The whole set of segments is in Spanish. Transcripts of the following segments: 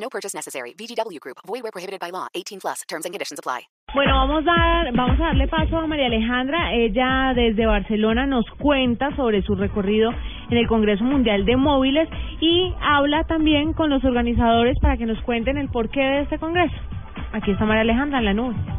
No purchase necessary. VGW Group. Void where prohibited by law. 18 plus. Terms and conditions apply. Bueno, vamos a, vamos a darle paso a María Alejandra. Ella desde Barcelona nos cuenta sobre su recorrido en el Congreso Mundial de Móviles y habla también con los organizadores para que nos cuenten el porqué de este congreso. Aquí está María Alejandra en la nube.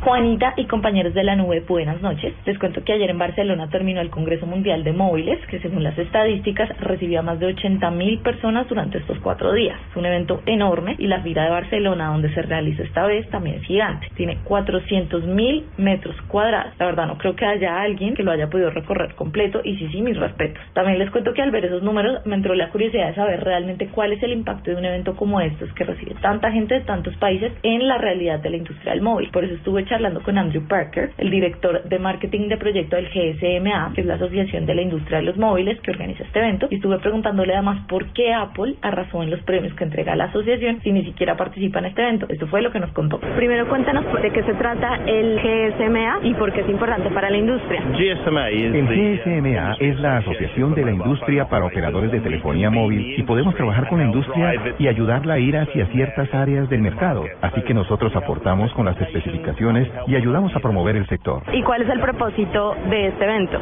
Juanita y compañeros de la nube, buenas noches. Les cuento que ayer en Barcelona terminó el Congreso Mundial de Móviles, que según las estadísticas recibió a más de 80 mil personas durante estos cuatro días. Es un evento enorme y la fila de Barcelona, donde se realiza esta vez, también es gigante. Tiene 400 mil metros cuadrados. La verdad, no creo que haya alguien que lo haya podido recorrer completo y sí, sí, mis respetos. También les cuento que al ver esos números me entró la curiosidad de saber realmente cuál es el impacto de un evento como estos que recibe tanta gente de tantos países en la realidad de la industria del móvil. Por eso estuve charlando con Andrew Parker, el director de marketing de proyecto del GSMA, que es la Asociación de la Industria de los Móviles que organiza este evento, y estuve preguntándole además por qué Apple arrasó en los premios que entrega la asociación si ni siquiera participa en este evento. Esto fue lo que nos contó. Primero cuéntanos de qué se trata el GSMA y por qué es importante para la industria. El GSMA es la Asociación de la Industria para Operadores de Telefonía Móvil y podemos trabajar con la industria y ayudarla a ir hacia ciertas áreas del mercado. Así que nosotros aportamos con las especificaciones y ayudamos a promover el sector. ¿Y cuál es el propósito de este evento?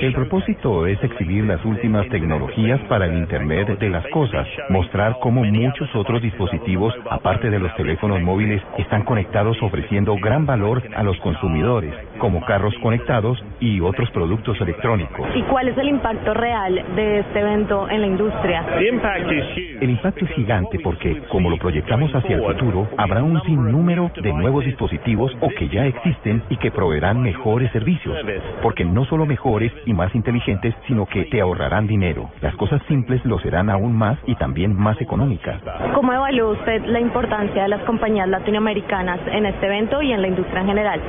El propósito es exhibir las últimas tecnologías para el Internet de las cosas, mostrar cómo muchos otros dispositivos, aparte de los teléfonos móviles, están conectados ofreciendo gran valor a los consumidores, como carros conectados y otros productos electrónicos. ¿Y cuál es el impacto real de este evento en la industria? El impacto es gigante porque, como lo proyectamos hacia el futuro, habrá un sinnúmero de nuevos dispositivos o que ya existen y que proveerán mejores servicios. Porque no solo mejores y más inteligentes, sino que te ahorrarán dinero. Las cosas simples lo serán aún más y también más económicas. ¿Cómo evalúa usted la importancia de las compañías latinoamericanas en este evento y en la industria en general?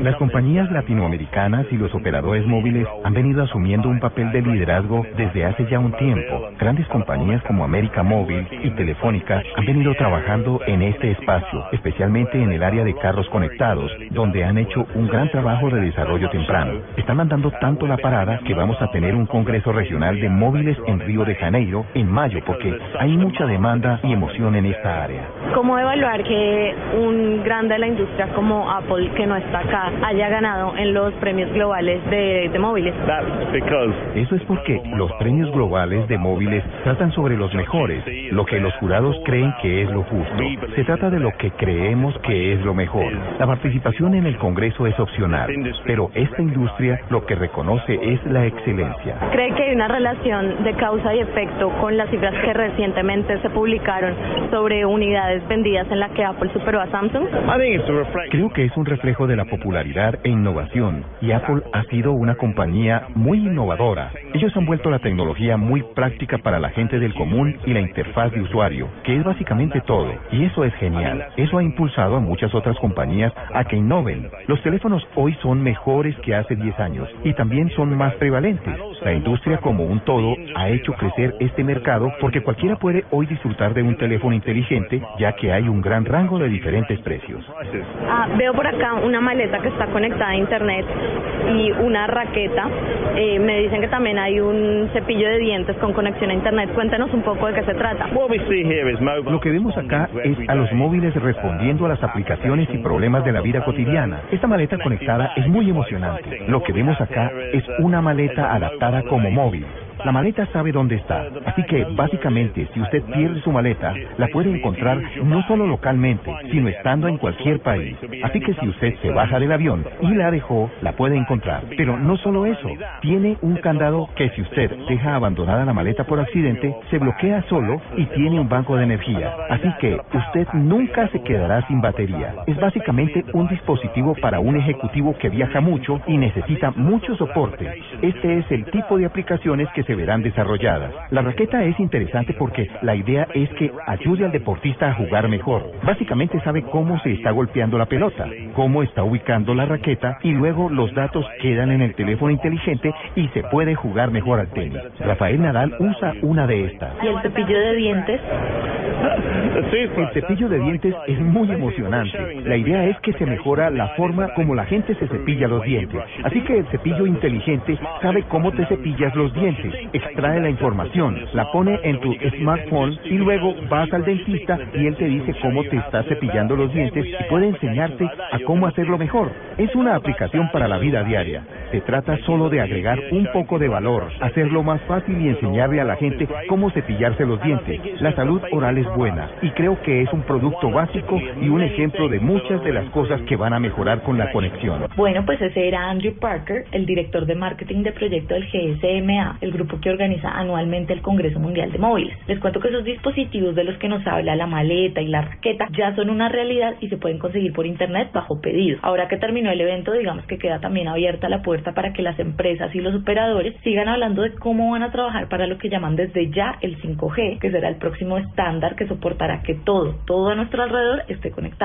Las compañías latinoamericanas y los operadores móviles han venido asumiendo un papel de liderazgo desde hace ya un tiempo. Grandes compañías como América Móvil y Telefónica han venido trabajando en este espacio, especialmente en el área de carros conectados, donde han hecho un gran trabajo de desarrollo temprano. Están mandando tanto la parada que vamos a tener un congreso regional de móviles en Río de Janeiro en mayo, porque hay mucha demanda y emoción en esta área. ¿Cómo evaluar que un grande de la industria como Apple, que no está acá, haya ganado en los premios globales de, de móviles? Eso es porque los premios globales de móviles tratan sobre los mejores, lo que los jurados creen que es lo justo. Se trata de lo que creemos que es lo mejor. La participación en el Congreso es opcional, pero esta industria lo que reconoce es la excelencia. ¿Cree que hay una relación de causa y efecto con las cifras que recientemente se publicaron sobre unidades vendidas en la que Apple superó a Samsung? Creo que es un reflejo de la popularidad e innovación, y Apple ha sido una compañía muy innovadora. Ellos han vuelto la tecnología muy práctica para la gente del común y la interfaz de usuario, que es básicamente todo, y eso es genial. Eso ha impulsado a muchas otras compañías a que innoven. Los teléfonos hoy son mejores que hace 10 años y también son más prevalentes. La industria como un todo ha hecho crecer este mercado porque cualquiera puede hoy disfrutar de un teléfono inteligente ya que hay un gran rango de diferentes precios. Ah, veo por acá una maleta que está conectada a internet y una raqueta. Eh, me dicen que también hay un cepillo de dientes con conexión a internet. Cuéntanos un poco de qué se trata. Lo que vemos acá es a los móviles respondiendo a las aplicaciones y problemas de la vida cotidiana. Esta maleta conectada es muy emocionante. Lo que vemos acá es una maleta adaptada como móvil. La maleta sabe dónde está, así que básicamente si usted pierde su maleta, la puede encontrar no solo localmente, sino estando en cualquier país. Así que si usted se baja del avión y la dejó, la puede encontrar. Pero no solo eso, tiene un candado que si usted deja abandonada la maleta por accidente, se bloquea solo y tiene un banco de energía. Así que usted nunca se quedará sin batería. Es básicamente un dispositivo para un ejecutivo que viaja mucho y necesita mucho soporte. Este es el tipo de aplicaciones que se se verán desarrolladas. La raqueta es interesante porque la idea es que ayude al deportista a jugar mejor. Básicamente sabe cómo se está golpeando la pelota, cómo está ubicando la raqueta y luego los datos quedan en el teléfono inteligente y se puede jugar mejor al tenis. Rafael Nadal usa una de estas. ¿Y el cepillo de dientes? El cepillo de dientes es muy emocionante. La idea es que se mejora la forma como la gente se cepilla los dientes. Así que el cepillo inteligente sabe cómo te cepillas los dientes, extrae la información, la pone en tu smartphone y luego vas al dentista y él te dice cómo te estás cepillando los dientes y puede enseñarte a cómo hacerlo mejor. Es una aplicación para la vida diaria. Se trata solo de agregar un poco de valor, hacerlo más fácil y enseñarle a la gente cómo cepillarse los dientes. La salud oral es buena y creo que es un producto básico y un ejemplo de muchas de las cosas que van a mejorar con la conexión. Bueno, pues ese era Andrew Parker, el director de marketing de proyecto del GSMA, el que organiza anualmente el Congreso Mundial de Móviles. Les cuento que esos dispositivos de los que nos habla la maleta y la raqueta ya son una realidad y se pueden conseguir por internet bajo pedido. Ahora que terminó el evento, digamos que queda también abierta la puerta para que las empresas y los operadores sigan hablando de cómo van a trabajar para lo que llaman desde ya el 5G, que será el próximo estándar que soportará que todo, todo a nuestro alrededor esté conectado.